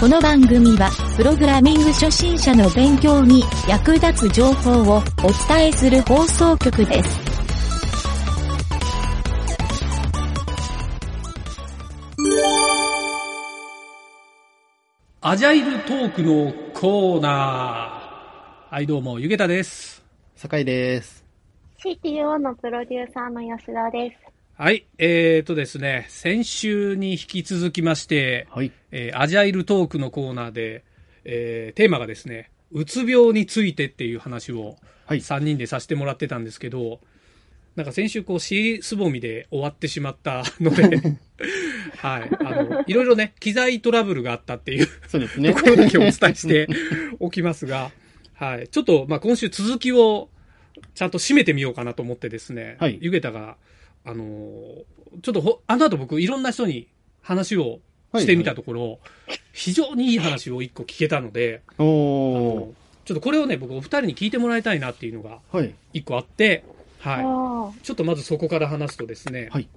この番組は、プログラミング初心者の勉強に役立つ情報をお伝えする放送局です。アジャイルトークのコーナー。はい、どうも、ゆげたです。酒井です。オ。CTO のプロデューサーの吉田です。はい、えーとですね、先週に引き続きまして、はい。えーアジャイルトークのコーナーで、えーテーマがですね、うつ病についてっていう話をはい3人でさせてもらってたんですけど、なんか先週こう尻すぼみで終わってしまったので、はい、あの、いろいろね、機材トラブルがあったっていうそうですね。ところだけお伝えしておきますが、はい。ちょっと、まあ、今週続きをちゃんと締めてみようかなと思ってですね、はいゆげたが、あのーちょっとほ、あの後僕いろんな人に話をしてみたところ、非常にいい話を一個聞けたので、あおのちょっとこれをね、僕お二人に聞いてもらいたいなっていうのがー。はい。一個あって、はおーい。ちょっとまずそこから話すとですね、はい。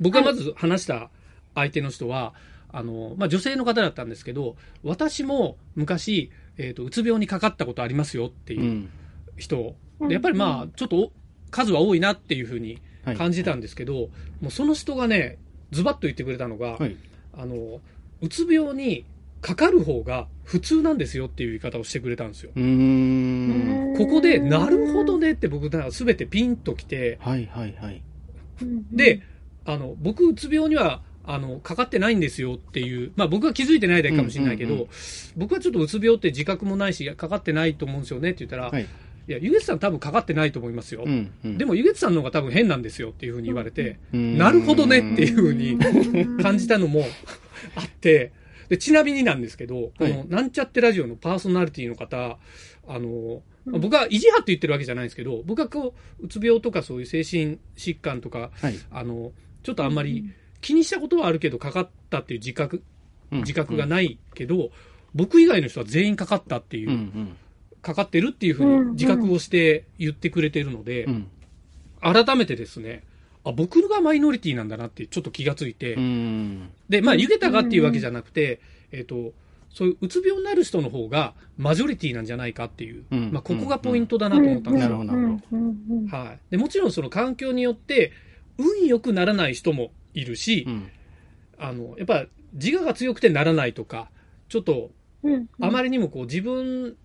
僕がまず話した相手の人は、あの、まあ、女性の方だったんですけど、私も昔、えっ、と、うつ病にかかったことありますよっていううん人、うんでやっぱりまあ、ちょっとお数は多いなっていうふうにはい。感じたんですけど、もうその人がね、ズバッと言ってくれたのが、はい。あの、うつ病にかかる方が普通なんですよっていう言い方をしてくれたんですよ。ここで、なるほどねって僕、すべてピンときて、はいはいはい。で、あの、僕、うつ病には、あの、かかってないんですよっていう、まあ僕は気づいてないだけかもしれないけど、うんうんう僕はちょっとうつ病って自覚もないし、かかってないと思うんですよねって言ったら、はい。いや、ゆげつさん多分かかってないと思いますよ。うんうん。でも、ゆげつさんの方が多分変なんですよっていうふうに言われて、なるほどねっていうふうに感じたのもあって、で、ちなみになんですけど、この、なんちゃってラジオのパーソナリティの方、あの、まあ僕は意地張って言ってるわけじゃないんですけど、僕はこう、うつ病とかそういう精神疾患とか、はい。あの、ちょっとあんまり気にしたことはあるけど、かかったっていう自覚、自覚がい。ないけど、僕以外の人は全員かかったっていう、うんうん。かかってるっていうふうに自覚をして言ってくれてるので、うん。改めてですね、あ、僕がマイノリティなんだなってちょっと気がついて、うん。で、まあ、ゆげたがっていうわけじゃなくて、えっ、と、そういううつ病になる人の方がマジョリティなんじゃないかっていう、うんまあ、ここがポイントだなと思ったんですよ。なるほどなるほどうんうんはい。で、もちろんその環境によって、運良くならない人もいるし、うん。あの、やっぱ自我が強くてならないとか、ちょっとうんあまりにもこう自分、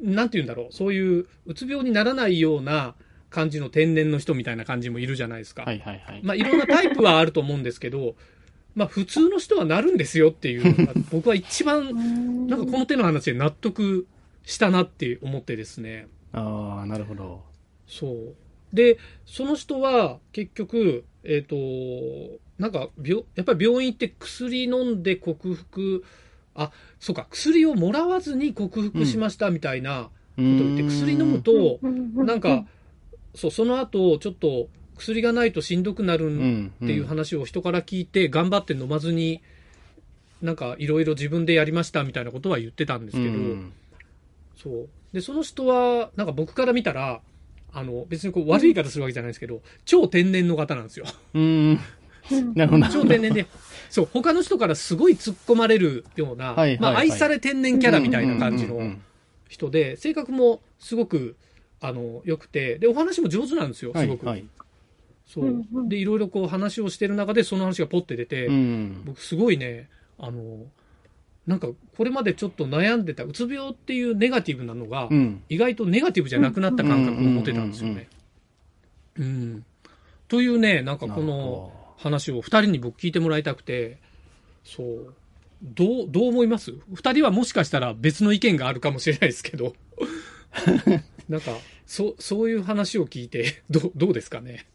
なんて言うんだろう、そういううつ病にならないような感じの天然の人みたいな感じもいるじゃないですか。はいはいはい。まあいろんなタイプはあると思うんですけど、まあ普通の人はなるんですよっていうのが僕は一番、なんかこの手の話で納得したなって思ってですね。ああ、なるほど。そう。で、その人は結局、えっ、と、なんか病、やっぱり病院行って薬飲んで克服、あ、そうか、薬をもらわずに克服しましたみたいなことを言って、薬飲むと、なんか、そう、その後、ちょっと薬がないとしんどくなる。っていう話を人から聞いて、頑張って飲まずに、なんかいろいろ自分でやりましたみたいなことは言ってたんですけど、うんそう。で、その人は、なんか僕から見たら、あの、別にこう悪い言い方するわけじゃないですけど、超天然の方なんですよ。うん。なるほど。超天然で。そう、他の人からすごい突っ込まれるような、はいはいはいまあ愛され天然キャラみたいな感じの人で、性格もすごく、あの、良くて、で、お話も上手なんですよ、すごく。はいはい。そうで、いろいろこう話をしてる中で、その話がポッて出て、うん。僕すごいね、あの、なんかこれまでちょっと悩んでた、うつ病っていうネガティブなのが、うん。意外とネガティブじゃなくなった感覚を持てたんですよね。うん。というね、なんかこのほ話を二人に僕聞いてもらいたくて、そう。どう、どう思います？二人はもしかしたら別の意見があるかもしれないですけど。なんか、そ、そういう話を聞いて、どう、どうですかね？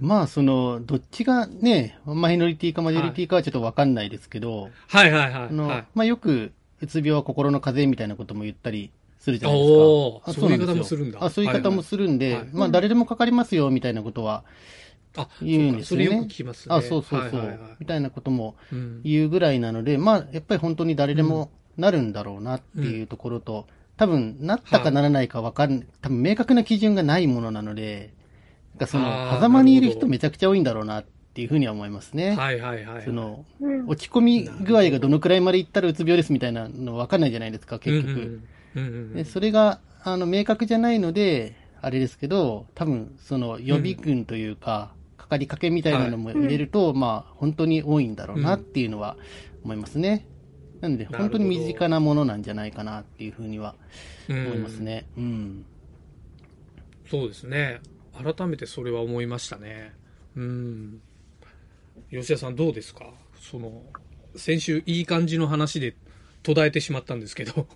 まあ、その、どっちがね、マイノリティかマジョリティかはちょっとわかんないですけど、はいはいはい。あの、はい、まあよく、うつ病は心の風邪みたいなことも言ったりするじゃないですか。あそういう言い方もするんだ。あそういう言い方もするんで、はいはいまあ誰でもかかりますよみたいなことはあ、言うんですよね。そうかそれよく聞きますね。あ、そうそうそう、はいはいはいみたいなこともうん言うぐらいなので、まあやっぱり本当に誰でもなるんだろうなっていうところと、多分なったかならないかわかん、多分明確な基準がないものなので、なんかその、狭間にいる人めちゃくちゃ多いんだろうなっていうふうには思いますね。はいはいはいはい。その、うん。落ち込み具合がどのくらいまでいったらうつ病ですみたいなのわかんないじゃないですか、結局。うんうんうんそれが、あの、明確じゃないので、あれですけど、多分、その予備軍というか、かかりかけみたいなのも入れると、まあ、本当に多いんだろうなっていうのは思いますね。なので、本当に身近なものなんじゃないかなっていうふうにはうん思いますね。うん。そうですね。改めてそれは思いましたね。うん。吉田さんどうですか？その、先週いい感じの話で途絶えてしまったんですけど。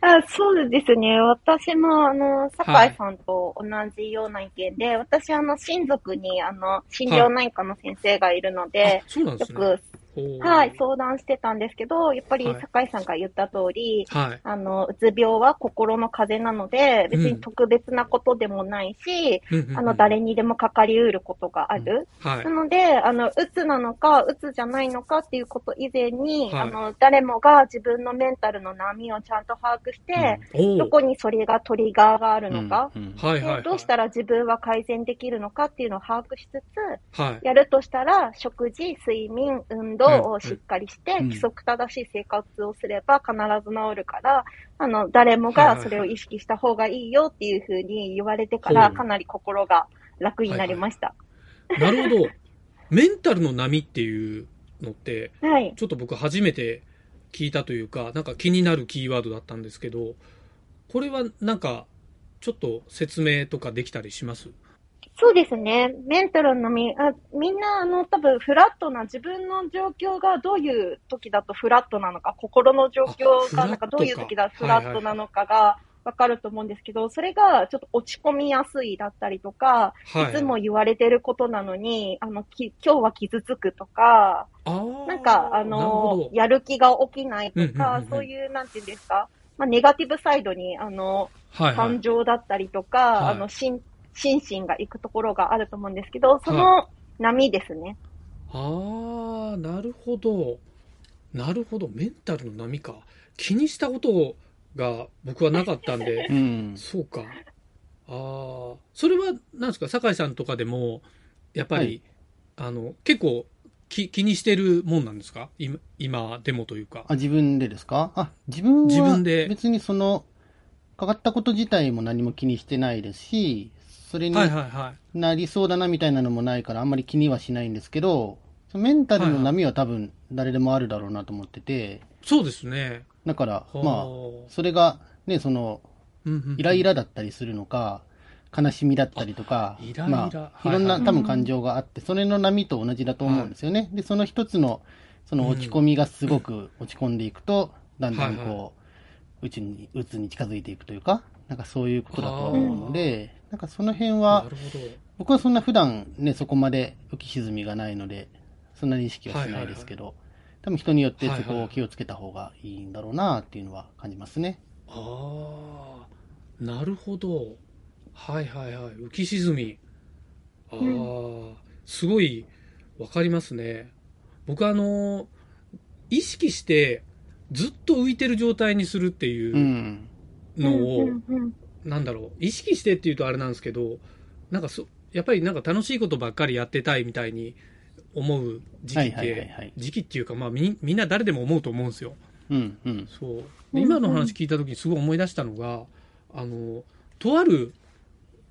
あそうですね。私も、あの、酒井さんと同じような意見で、私、あの、親族に、あの、心療内科の先生がいるのであ、そうなんで。よく、はい、相談してたんですけど、やっぱりはい。酒井さんが言った通り、はい。あの、うつ病は心の風邪なので、別に特別なことでもないし、うんうんうんあの、誰にでもかかりうることがある。はい。な。ので、あの、うつなのか、うつじゃないのかっていうこと以前に、はい。あの、誰もが自分のメンタルの波をちゃんと把握して、おー。どこにそれがトリガーがあるのか、どうしたら自分は改善できるのかっていうのを把握しつつ、はい。やるとしたら、食事、睡眠、運動をしっかりして、うん規則正しい生活をすれば必ず治るから、あの、誰もはいはいはいがそれを意識した方がいいよっていうふうに言われてから、かなり心が楽になりました。なるほど。メンタルの波っていうのって、はい。ちょっと僕初めて聞いたというか、なんか気になるキーワードだったんですけど、これはなんか、ちょっと説明とかできたりします？そうですね。メンタルのみ、あみんな、あの、多分フラットな、自分の状況がどういう時だとフラットなのか、心の状況が、なんかどういう時だとフラットなのかがわかると思うんですけど、それがちょっと落ち込みやすいだったりとか、はい。いつも言われてることなのに、あの、き今日は傷つくとか、なんか、あのやる気が起きないとうんうんうんかうん、そういう、なんていうんですか、まあ、ネガティブサイドに、あの、はいはい。感。情だったりとか、はい。あの、心、心身が行くところがあると思うんですけど、その波ですね。ああ、なるほど。なるほど。メンタルの波か。気にしたことが僕はなかったんで う、ん。そうか。ああ、それは、なんですか、酒井さんとかでも、やっぱり、あの、結構気、気にしてるもんなんですか？今、今でもというか。あ、自分でですか？あ、自分自は分で別にその、かかったこと自体も何も気にしてないですし、それに。なりそうだなみたいなのもないからあんまり気にはしないんですけど、メンタルの波は多分誰でもあるだろうなと思ってて、そうですね。だから、はあまあ、それがね、その、イライラだったりするのか、悲しみだったりとか、あイライラ。まあ、はいいろんなはい多分感情があって、それの波と同じだと思うんですよね。で、その一つの、その落ち込みがすごく落ち込んでいくと、だんだんこう、うちに、うつに近づいていくというか、なんかそういうことだとは思うので、なんかその辺なはる、ほど。僕はそんな普段ね、そこまで浮き沈みがないので、そんなに意識はしないですけど、多分人によってそこを気をつけた方がいいんだろうなっていうのは感じますね。ああ、なるほど。はいはいはい。浮き沈み。ああ、すごいわかりますね。僕あの、意識してずっと浮いてる状態にするってう。いうんのを、うんうんうんなんだろう、意識してっていうとあれなんですけど、なんかそ、やっぱりなんか楽しいことばっかりやってたいみたいに思う時期っはいはいはいはてい、時期っていうか、まあみみんな誰でも思うと思うんですよ。うん、うん。そう。今の話聞いた時にすごい思い出したのが、あの、とある、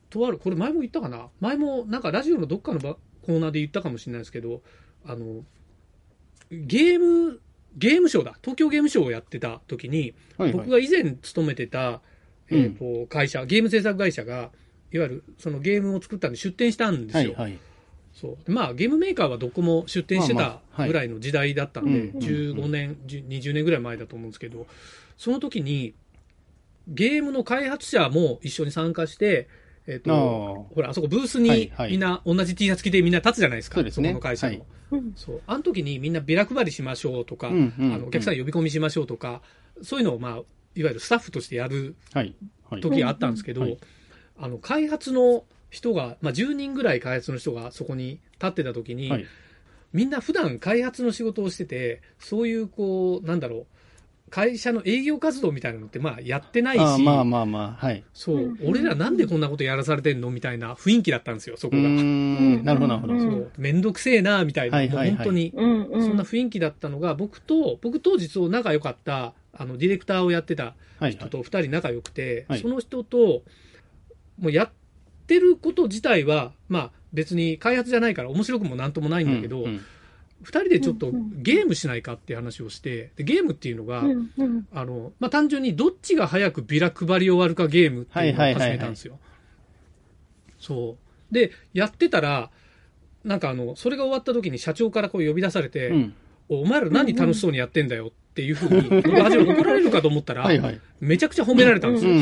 とある、これ前も言ったかな？前もなんかラジオのどっかのばコーナーで言ったかもしれないですけど、あの、ゲーム、ゲームショーだ。東京ゲームショーをやってた時に、はいはい僕が以前勤めてた、えっ、と、会社、ゲーム制作会社が、いわゆるそのゲームを作ったんで出展したんですよ。はいはい。そうでまあ、ゲームメーカーはどこも出店してたぐらいの時代だったんで、うん15年、10 20年ぐらい前だと思うんですけど、その時に、ゲームの開発者も一緒に参加して、えっ、あと、ーほら、あそこブースはいにはいみんな同じ T シャツ着てみんな立つじゃないですか。そうですねこの会社の。はいうんそう。あの時にみんなビラ配りしましょうとか、うんうんあのお客さん呼び込みしましょうとか、そういうのをまあ、いわゆるスタッフとしてやるはい。はい。時があったんですけど、うんはいあの、開発の人が、まあ、10人ぐらい開発の人がそこに立ってた時に、はい。みんな普段開発の仕事をしてて、そういうこう、なんだろう、会社の営業活動みたいなのってまあやってないし、まあまあまあ、はい。そう、うん俺らなんでこんなことやらされてんのみたいな雰囲気だったんですよ、そうこーが。ん。なるほど、なるほど。うんそう、めんどくせえな、みたいな、はいはいはいもう本当に、うんうん。そんな雰囲気だったのが、僕と、僕当時そう仲良かった、あの、ディレクターをやってたはい。人と二人仲良くて、はいその人と、もうやってること自体は、まあ別に開発じゃないから面白くもなんともないんだけど、うんうん二人でちょっとゲームしないかっていう話をして、でゲームっていうのが、うんうん。あの、まあ、単純にどっちが早くビラ配り終わるかゲームっていうのを始めたんですよ。そう。で、やってたら、なんかあの、それが終わった時に社長からこう呼び出されて、うん。おお前ら何楽しそうにやってんだよっていうふうに、僕初め怒られるかと思ったら、はいはい。めちゃくちゃ褒められたんですよ。んうん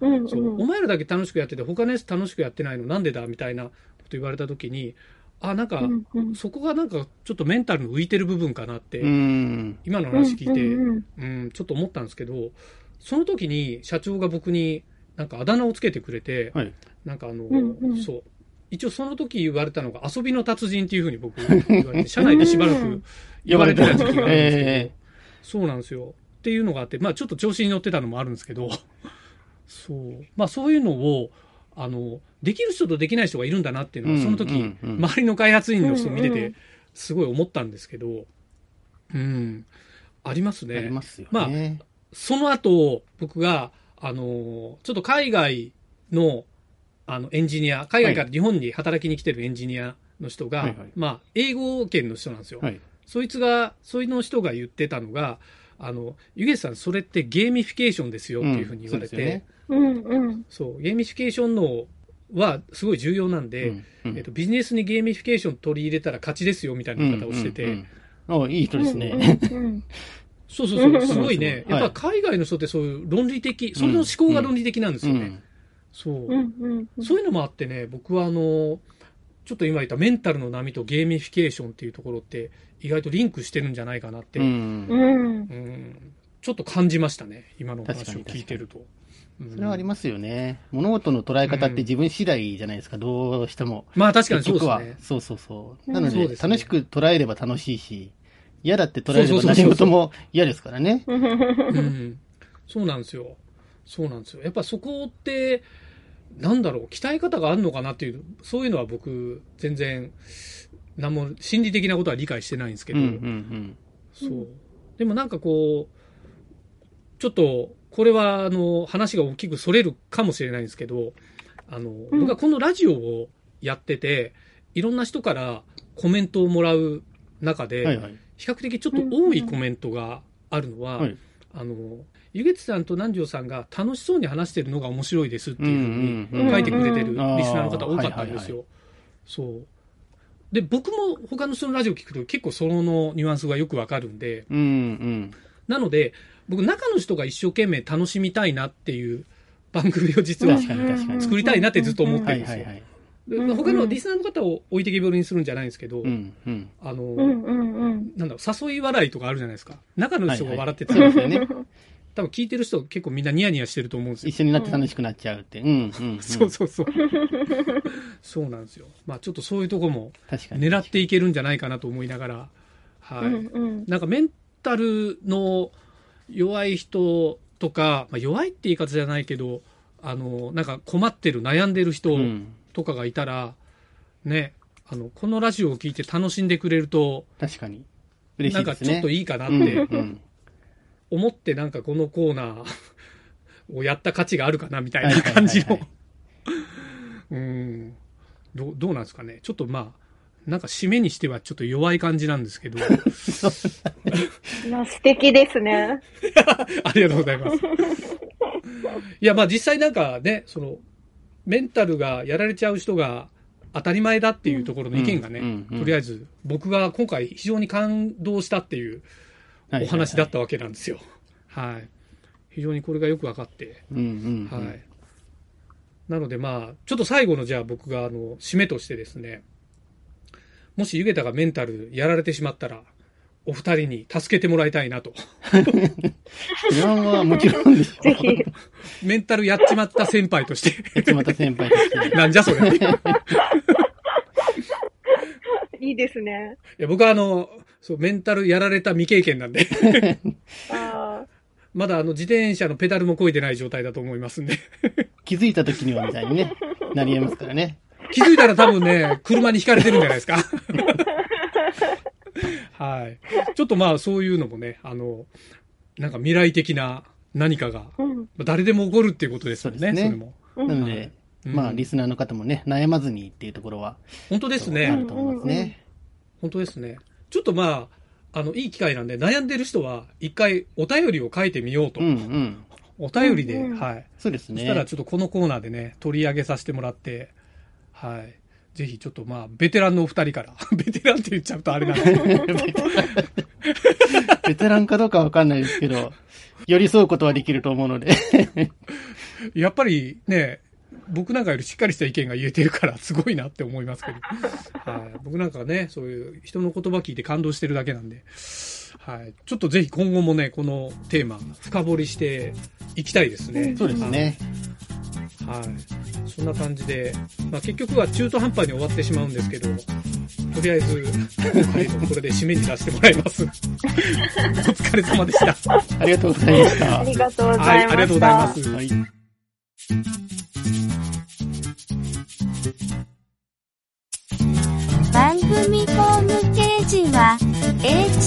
うん。そうお前らだけ楽しくやってて、他のやつ楽しくやってないのなんでだみたいなこと言われた時に、あ、なんか、うんうんそこがなんかちょっとメンタルの浮いてる部分かなって。今の話聞いて、うんうんうん、ちょっと思ったんですけど、その時に社長が僕になんかあだ名をつけてくれて、はい。なんかあの、うんうんそう。一応その時言われたのが遊びの達人っていうふうに僕言われて、社内でしばらく言われてた時期があるんですけど、えそうなんですよ。っていうのがあって、まあちょっと調子に乗ってたのもあるんですけど、そう。まあそういうのを、あの、できる人とできない人がいるんだなっていうのは、うんその時、うんうん周りの開発員の人見ててうんうん、すごい思ったんですけど、うん、ありますありますよね、まあね。その後、僕が、あの、ちょっと海外の、あの、エンジニア、海外から日本に働きに来てるエンジニアの人が、はいはいまあ、英語圏の人なんですよ。はい。そいつが、そいの人が言ってたのが、あの、ゆげさん、それってゲーミフィケーションですよっていうふうに言われて、うんそう。ゲーミフィケーションのはすごい重要なんで、うんうん。えっと、ビジネスにゲーミフィケーション取り入れたら勝ちですよみたいな言い方をして。て、うんうんうん。あいい人ですね。うんうんそうそうそう、すごいね、はい。やっぱ海外の人ってそういう論理的、それの思考が論理的なんですよね。うんそう、うんうんうん。そういうのもあってね、僕はあの、ちょっと今言ったメンタルの波とゲーミフィケーションっていうところって意外とリンクしてるんじゃないかなって、ううんん。うん。ちょっと感じましたね、今の話を確かに聞いてると。うんそれはありますよね。物事の捉え方って自分次第じゃないですか、どうしても。まあ確かにそうですね。そうそうそう。うんなので、楽しく捉えれば楽しいし、嫌だって捉えれば何事も嫌ですからね。うん、そうなんですよ。そうなんですよ。やっぱそこって、なんだろう、鍛え方があるのかなっていう、そういうのは僕、全然、何も心理的なことは理解してないんですけど、うんうんそう。でもなんかこう、ちょっと、これは、あの、話が大きくそれるかもしれないんですけど、あの、うん僕はこのラジオをやってて、いろんな人からコメントをもらう中で、うん。はいはい。比較的ちょっと多いコメントがあるのは、はいあの、ゆげつさんと南條さんが楽しそうに話してるのが面白いですっていうふうに書いてくれてるリスんナーの方多かったんですよ。そう。で、僕も他の人のラジオ聞くと結構そのニュアンスがよくわかるんで、うんうん。なので、僕中の人が一生懸命楽しみたいなっていう番組を実は作りたいなってずっと思ってはいるんですよ。他のリスナーの方を置いてけぼりにするんじゃないんですけど、うんうん。あの、うんうんうん。なんだろう、誘い笑いとかあるじゃないですか。中の人が笑ってて、そうですよね。多分聞いてる人結構みんなニヤニヤしてると思うんですよ一。緒になって楽しくなっちゃうって。うんうんうん。そうそうそう。そうなんですよ。まあちょっとそういうとこも。狙っていけるんじゃないかなと思いながら、はい。うんうん。なんかメンタルの弱い人とか、まあ、弱いって言い方じゃないけど、あの、なんか困ってる、悩んでる人うん。とかがいたら、ね、あの、このラジオを聞いて楽しんでくれると、確かに。嬉なんかしいですね。ちょっといいかなっうんてうん思って、なんかこのコーナー をやった価値があるかなみたいはいな感じの。うん。どう、どうなんですかね。ちょっとまあ、なんか締めにしてはちょっと弱い感じなんですけど、いや、素敵ですね。ありがとうございます。いや、まあ実際なんかね、その、メンタルがやられちゃう人が当たり前だっていうところの意見がね、とりあえず僕が今回非常に感動したっていうはいお話だったわけなんですよ。はい。非常にこれがよく分かって、うんうんうん。はい。なのでまあ、ちょっと最後のじゃあ僕があの、締めとしてですね、もしゆげたがメンタルやられてしまったら、お二人に助けてもらいたいなと。それはもちろんでしょぜひ。メンタルやっちまった先輩として。八幡先輩として。なんじゃそれ。いいいですね。や、僕はあの、そう、メンタルやられた未経験なんで、あまだあの、自転車のペダルも漕いでない状態だと思いますんで。気づいた時にはみたいにね、なり得ますからね。気づいたら多分ね、車に轢かれてるんじゃないですか。はい。ちょっとまあ、そういうのもね、あの、なんか未来的な何かが、ーうん。まあ誰でも起こるっていうことですよね、そねれも。うんなので、うんまあ、リスナーの方もね、悩まずにっていうところは、本当ですあねる。と思いますね。本当ですね。ちょっとまあ、あの、いい機会なんで、悩んでる人は、一回お便りを書いてみようと。うんうん。お便りで、うんうんはい。そうですね。そしたらちょっとこのコーナーでね、取り上げさせてもらって、はい。ぜひちょっとまあ、ベテランのお二人から、ベテランって言っちゃうとあれなんですけど、ベテランかどうかわかんないですけど、寄り添うことはできると思うので。やっぱりね、僕なんかよりしっかりした意見が言えてるから、すごいなって思いますけど、はい。僕なんかね、そういう人の言葉聞いて感動してるだけなんで、はい。ちょっとぜひ今後もね、このテーマ、深掘りしていきたいですね。そうですね。はい。そんな感じで、まあ結局は中途半端に終わってしまうんですけど、とりあえず、今回もこれで締めに出してもらいます。お疲れ様でした。ありがとうございました。ありがとうございました。はい、ありがとうございます。はい。